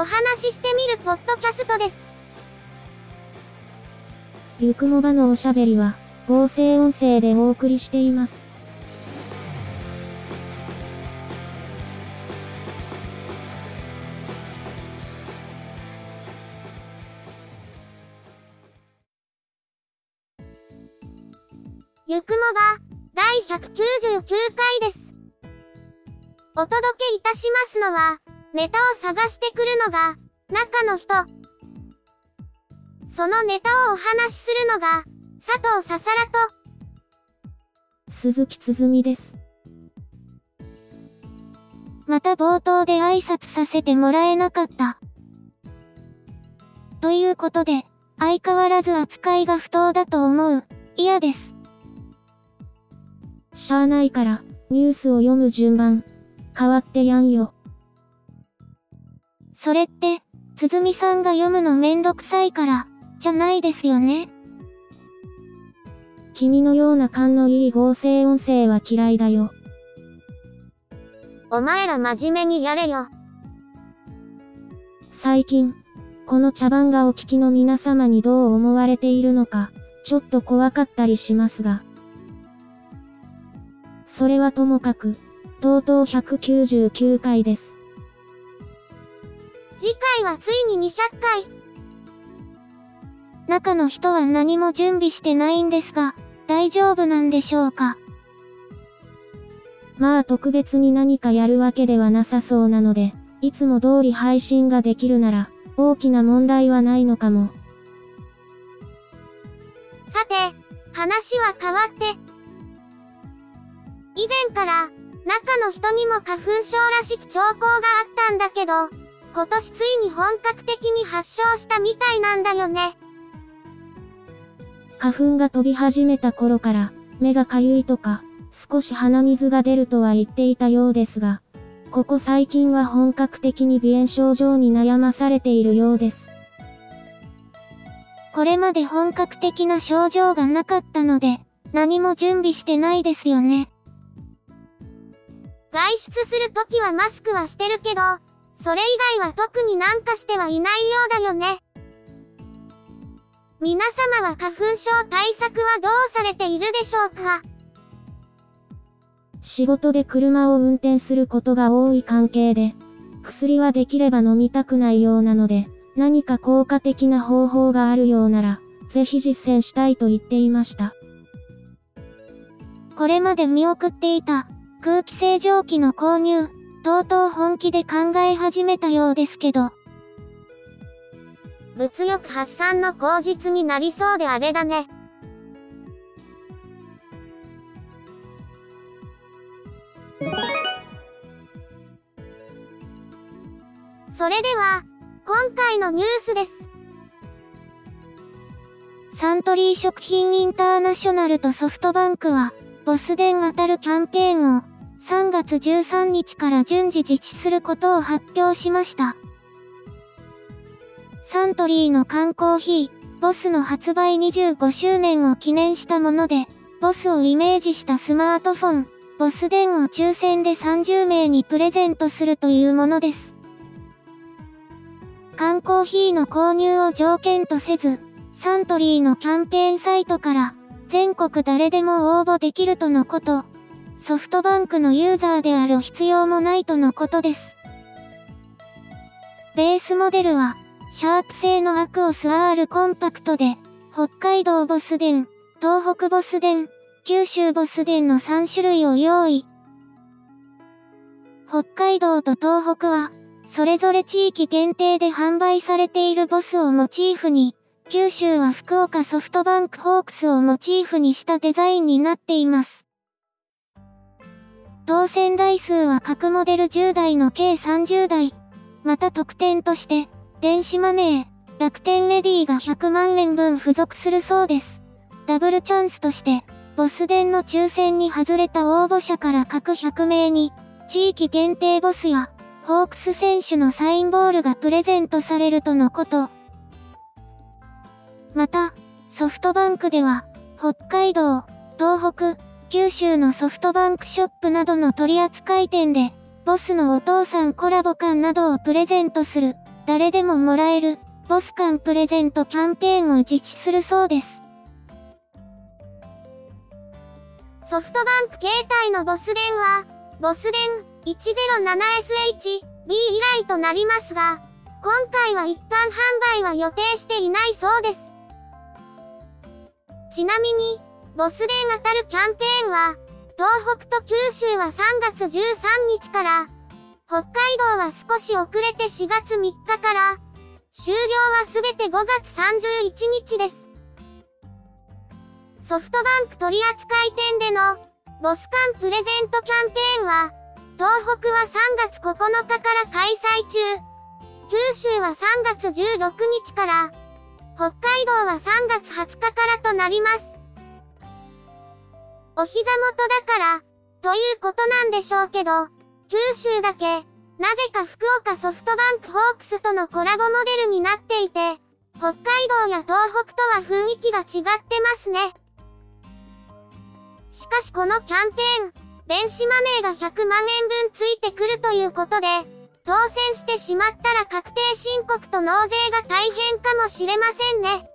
お話ししてみるポッドキャストです。ゆくもばのおしゃべりは、合成音声でお送りしています。ゆくもば、第199回です。お届けいたしますのは、ネタを探してくるのが、中の人。そのネタをお話しするのが、佐藤ささらと、鈴木つづみです。また冒頭で挨拶させてもらえなかった。ということで、相変わらず扱いが不当だと思う。嫌です。しゃあないから、ニュースを読む順番、変わってやんよ。それって、つづみさんが読むのめんどくさいから、じゃないですよね？君のような勘のいい合成音声は嫌いだよ。お前ら真面目にやれよ。最近、この茶番がお聞きの皆様にどう思われているのか、ちょっと怖かったりしますが。それはともかく、とうとう199回です。次回はついに200回。中の人は何も準備してないんですが、大丈夫なんでしょうか？まあ特別に何かやるわけではなさそうなので、いつも通り配信ができるなら、大きな問題はないのかも。さて、話は変わって。以前から、中の人にも花粉症らしき兆候があったんだけど、今年ついに本格的に発症したみたいなんだよね。花粉が飛び始めた頃から、目がかゆいとか、少し鼻水が出るとは言っていたようですが、ここ最近は本格的に鼻炎症状に悩まされているようです。これまで本格的な症状がなかったので、何も準備してないですよね。外出するときはマスクはしてるけど、それ以外は特になんかしてはいないようだよね。皆様は花粉症対策はどうされているでしょうか？仕事で車を運転することが多い関係で、薬はできれば飲みたくないようなので、何か効果的な方法があるようなら、ぜひ実践したいと言っていました。これまで見送っていた空気清浄機の購入、とうとう本気で考え始めたようですけど、物欲発散の口実になりそうであれだね。それでは、今回のニュースです。サントリー食品インターナショナルとソフトバンクは、ボス電当たるキャンペーンを3月13日から順次実施することを発表しました。サントリーの缶コーヒー、ボスの発売25周年を記念したもので、ボスをイメージしたスマートフォン、ボス電を抽選で30名にプレゼントするというものです。缶コーヒーの購入を条件とせず、サントリーのキャンペーンサイトから、全国誰でも応募できるとのこと。ソフトバンクのユーザーである必要もないとのことです。ベースモデルは、シャープ製のアクオス R コンパクトで、北海道ボス電、東北ボス電、九州ボス電の3種類を用意。北海道と東北は、それぞれ地域限定で販売されているボスをモチーフに、九州は福岡ソフトバンクホークスをモチーフにしたデザインになっています。当選台数は各モデル10台の計30台。また特典として、電子マネー、楽天レディが100万円分付属するそうです。ダブルチャンスとして、ボス電の抽選に外れた応募者から各100名に、地域限定ボスや、ホークス選手のサインボールがプレゼントされるとのこと。また、ソフトバンクでは、北海道、東北、九州のソフトバンクショップなどの取扱店で、ボスのお父さんコラボ缶などをプレゼントする、誰でももらえる、ボス缶プレゼントキャンペーンを実施するそうです。ソフトバンク携帯のボス電は、ボス電 107SH B 以来となりますが、今回は一般販売は予定していないそうです。ちなみに、ボス電当たるキャンペーンは、東北と九州は3月13日から、北海道は少し遅れて4月3日から、終了はすべて5月31日です。ソフトバンク取扱店での、ボスカンプレゼントキャンペーンは、東北は3月9日から開催中、九州は3月16日から、北海道は3月20日からとなります。お膝元だから、ということなんでしょうけど、九州だけ、なぜか福岡ソフトバンクホークスとのコラボモデルになっていて、北海道や東北とは雰囲気が違ってますね。しかしこのキャンペーン、電子マネーが100万円分ついてくるということで、当選してしまったら確定申告と納税が大変かもしれませんね。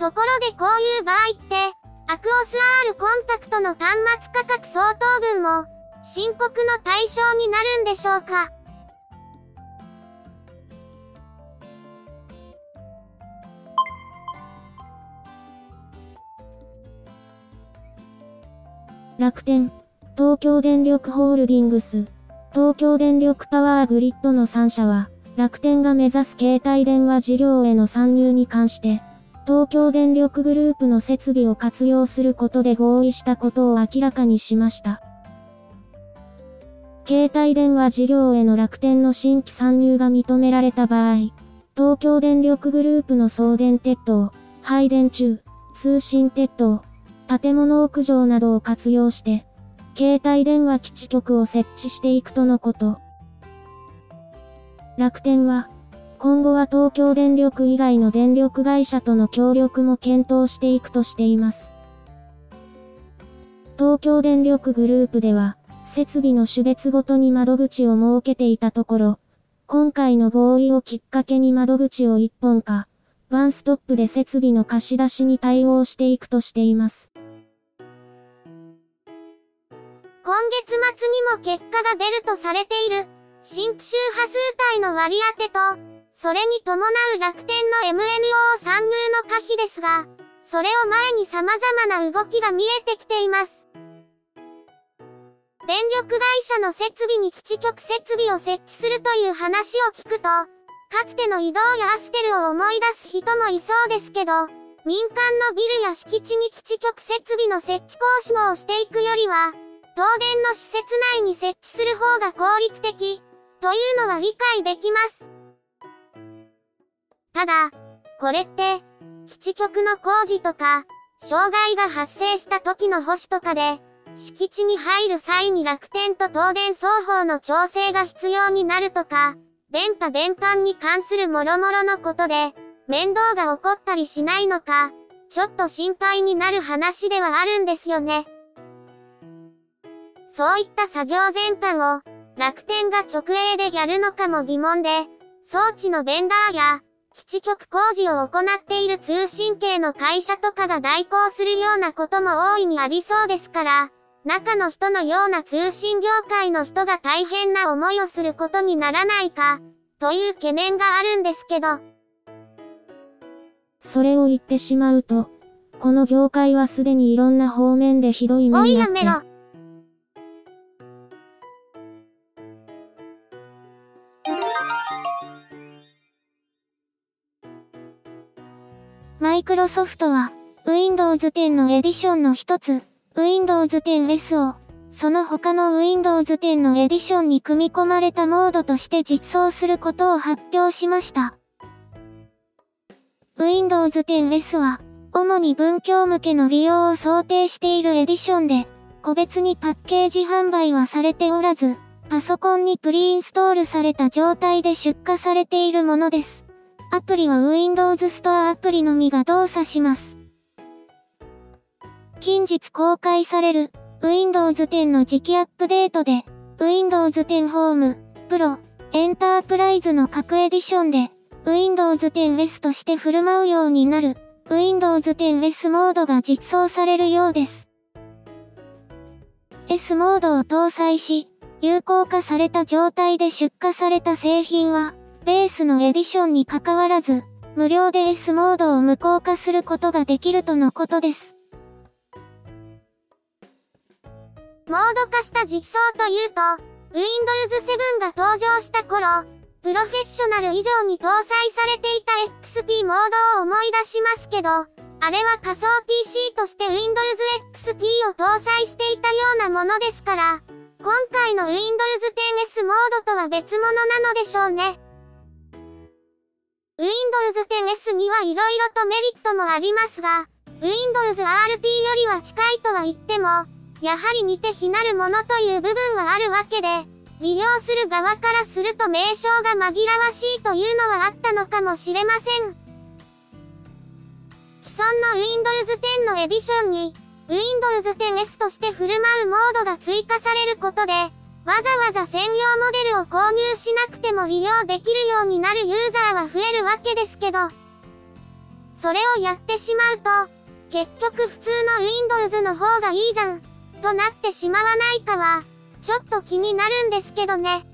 ところでこういう場合って、アクオス R コンタクトの端末価格相当分も、申告の対象になるんでしょうか？楽天、東京電力ホールディングス、東京電力パワーグリッドの3社は、楽天が目指す携帯電話事業への参入に関して、東京電力グループの設備を活用することで合意したことを明らかにしました。携帯電話事業への楽天の新規参入が認められた場合、東京電力グループの送電鉄塔、配電中、通信鉄塔、建物屋上などを活用して、携帯電話基地局を設置していくとのこと。楽天は、今後は東京電力以外の電力会社との協力も検討していくとしています。東京電力グループでは、設備の種別ごとに窓口を設けていたところ、今回の合意をきっかけに窓口を1本か、ワンストップで設備の貸し出しに対応していくとしています。今月末にも結果が出るとされている、新規周波数帯の割り当てと、それに伴う楽天の MNO 参入の可否ですが、それを前に様々な動きが見えてきています。電力会社の設備に基地局設備を設置するという話を聞くと、かつての移動やアステルを思い出す人もいそうですけど、民間のビルや敷地に基地局設備の設置交渉をしていくよりは、東電の施設内に設置する方が効率的、というのは理解できます。ただ、これって、基地局の工事とか、障害が発生した時の保守とかで、敷地に入る際に楽天と東電双方の調整が必要になるとか、電波電管に関する諸々のことで、面倒が起こったりしないのか、ちょっと心配になる話ではあるんですよね。そういった作業全般を、楽天が直営でやるのかも疑問で、装置のベンダーや、基地局工事を行っている通信系の会社とかが代行するようなことも大いにありそうですから、中の人のような通信業界の人が大変な思いをすることにならないか、という懸念があるんですけど。それを言ってしまうと、この業界はすでにいろんな方面でひどい目に。おいやめろ。イクロソフトは、Windows 10のエディションの一つ、Windows 10S を、その他の Windows 10のエディションに組み込まれたモードとして実装することを発表しました。Windows 10S は、主に文教向けの利用を想定しているエディションで、個別にパッケージ販売はされておらず、パソコンにプリインストールされた状態で出荷されているものです。アプリは Windows Store アプリのみが動作します。近日公開される Windows 10の次期アップデートで Windows 10 Home、Pro、Enterprise の各エディションで Windows 10S として振る舞うようになる Windows 10S モードが実装されるようです。S モードを搭載し、有効化された状態で出荷された製品は、ベースのエディションに関わらず、無料で S モードを無効化することができるとのことです。モード化した実装というと、Windows 7が登場した頃、プロフェッショナル以上に搭載されていた XP モードを思い出しますけど、あれは仮想 PC として Windows XP を搭載していたようなものですから、今回の Windows 10S モードとは別物なのでしょうね。Windows 10S には色々とメリットもありますが、Windows RT よりは近いとは言っても、やはり似て非なるものという部分はあるわけで、利用する側からすると名称が紛らわしいというのはあったのかもしれません。既存の Windows 10のエディションに、Windows 10S として振る舞うモードが追加されることで、わざわざ専用モデルを購入しなくても利用できるようになるユーザーは増えるわけですけど、それをやってしまうと、結局普通の Windows の方がいいじゃん、となってしまわないかは、ちょっと気になるんですけどね。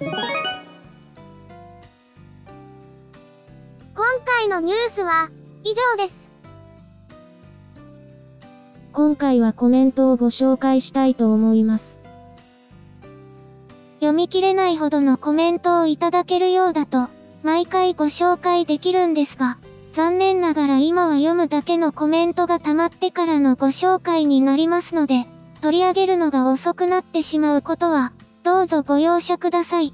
今回のニュースは以上です。今回はコメントをご紹介したいと思います。読み切れないほどのコメントをいただけるようだと、毎回ご紹介できるんですが、残念ながら今は読むだけのコメントが溜まってからのご紹介になりますので、取り上げるのが遅くなってしまうことは、どうぞご容赦ください。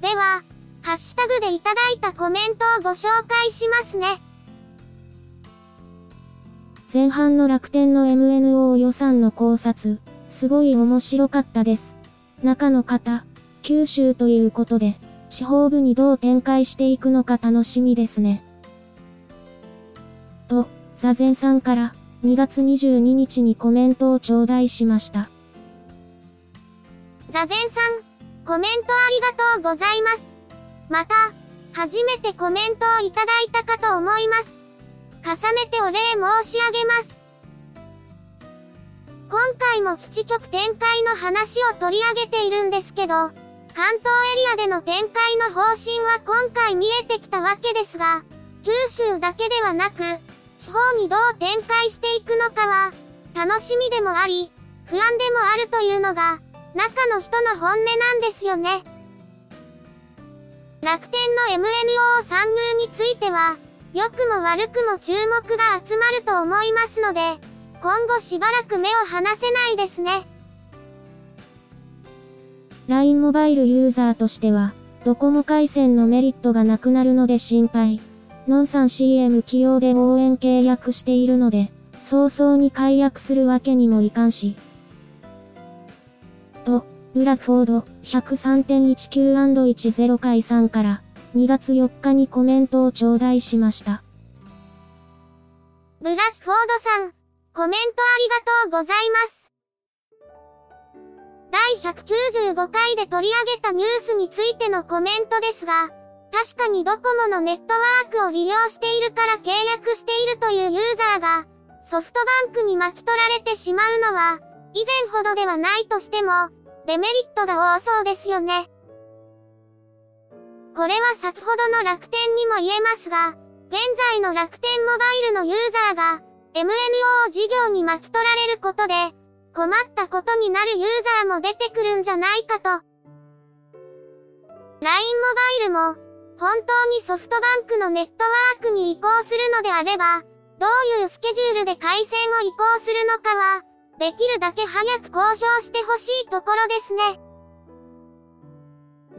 では、ハッシュタグでいただいたコメントをご紹介しますね。前半の楽天の MNO 予算の考察、すごい面白かったです。中の方、九州ということで、地方部にどう展開していくのか楽しみですね。と、座禅さんから2月22日にコメントを頂戴しました。座禅さん、コメントありがとうございます。また、初めてコメントをいただいたかと思います。重ねてお礼申し上げます。今回も基地局展開の話を取り上げているんですけど、関東エリアでの展開の方針は今回見えてきたわけですが、九州だけではなく、地方にどう展開していくのかは、楽しみでもあり、不安でもあるというのが、中の人の本音なんですよね。楽天の MNO 参入については、良くも悪くも注目が集まると思いますので、今後しばらく目を離せないですね。LINE モバイルユーザーとしては、ドコモ回線のメリットがなくなるので心配。ノンさん CM 起用で応援契約しているので、早々に解約するわけにもいかんし。と、ブラフォード 103.19&10 回さんから2月4日にコメントを頂戴しました。ブラッフォードさん、コメントありがとうございます。第195回で取り上げたニュースについてのコメントですが、確かにドコモのネットワークを利用しているから契約しているというユーザーが、ソフトバンクに巻き取られてしまうのは、以前ほどではないとしても、デメリットが多そうですよね。これは先ほどの楽天にも言えますが、現在の楽天モバイルのユーザーが、MNO 事業に巻き取られることで、困ったことになるユーザーも出てくるんじゃないかと。LINE モバイルも、本当にソフトバンクのネットワークに移行するのであれば、どういうスケジュールで回線を移行するのかは、できるだけ早く公表してほしいところですね。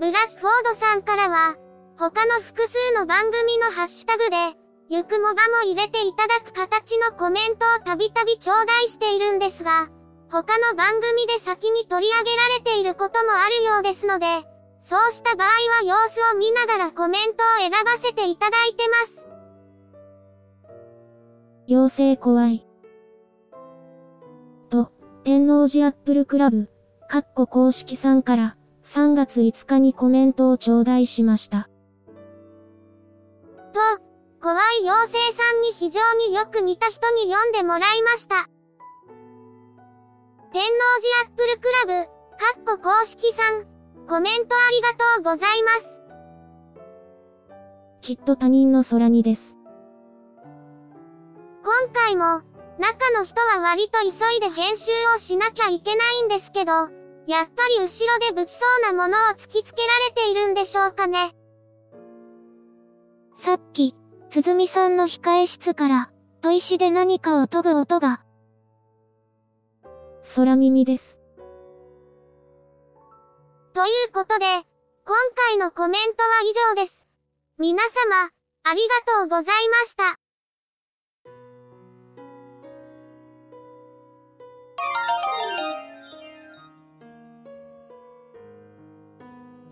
ブラッフォードさんからは、他の複数の番組のハッシュタグで、ゆくもばも入れていただく形のコメントをたびたび頂戴しているんですが、他の番組で先に取り上げられていることもあるようですので、そうした場合は様子を見ながらコメントを選ばせていただいてます。妖精怖い。と、天王寺アップルクラブ、カッコ公式さんから3月5日にコメントを頂戴しました。と、怖い妖精さんに非常によく似た人に読んでもらいました。天王寺アップルクラブ、カッコ公式さん、コメントありがとうございます。きっと他人の空にです。今回も、中の人は割と急いで編集をしなきゃいけないんですけど、やっぱり後ろでぶちそうなものを突きつけられているんでしょうかね。さっき、つづみさんの控え室から、砥石で何かを研ぐ音が。空耳です。ということで、今回のコメントは以上です。皆様、ありがとうございました。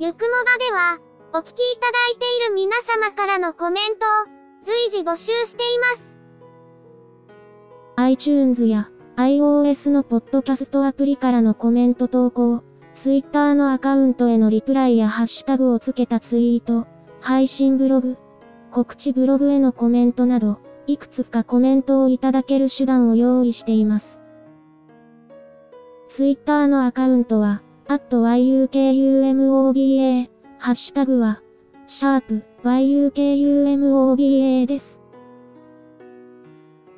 ゆくもばでは、お聞きいただいている皆様からのコメントを随時募集しています。iTunes や iOS のポッドキャストアプリからのコメント投稿、Twitter のアカウントへのリプライやハッシュタグをつけたツイート、配信ブログ、告知ブログへのコメントなど、いくつかコメントをいただける手段を用意しています。Twitter のアカウントは、アット yukumoba ハッシュタグは、シャープ yukumoba です。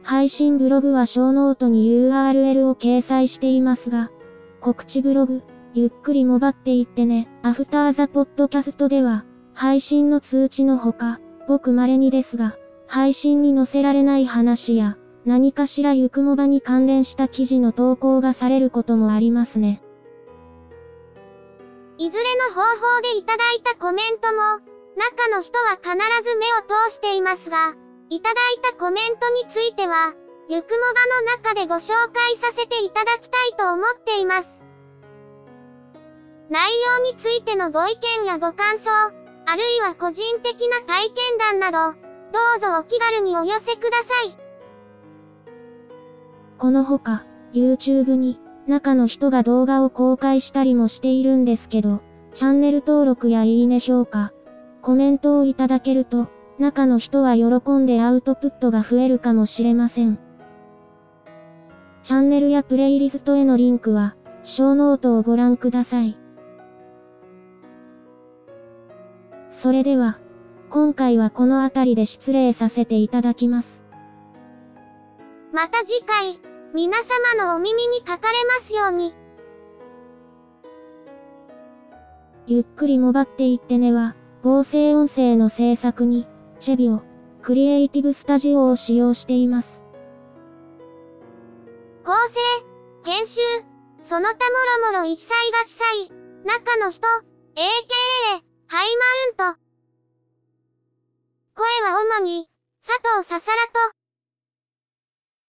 配信ブログは show note に URL を掲載していますが、告知ブログ、ゆっくりもばっていってね、 After the Podcast では、配信の通知のほか、ごく稀にですが、配信に載せられない話や、何かしらゆくもばに関連した記事の投稿がされることもありますね。いずれの方法でいただいたコメントも、中の人は必ず目を通していますが、いただいたコメントについては、ゆくもばの中でご紹介させていただきたいと思っています。内容についてのご意見やご感想、あるいは個人的な体験談など、どうぞお気軽にお寄せください。このほか、YouTube に、中の人が動画を公開したりもしているんですけど、チャンネル登録やいいね評価、コメントをいただけると、中の人は喜んでアウトプットが増えるかもしれません。チャンネルやプレイリストへのリンクは、 show note をご覧ください。それでは、今回はこの辺りで失礼させていただきます。また次回。皆様のお耳にかかれますように。ゆっくりもばっていってねは、合成音声の制作に、チェビオ、クリエイティブスタジオを使用しています。構成、編集、その他もろもろ一切が地裁、中の人、AKA、ハイマウント。声は主に、佐藤ささらと、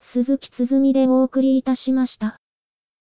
鈴木つづみでお送りいたしました。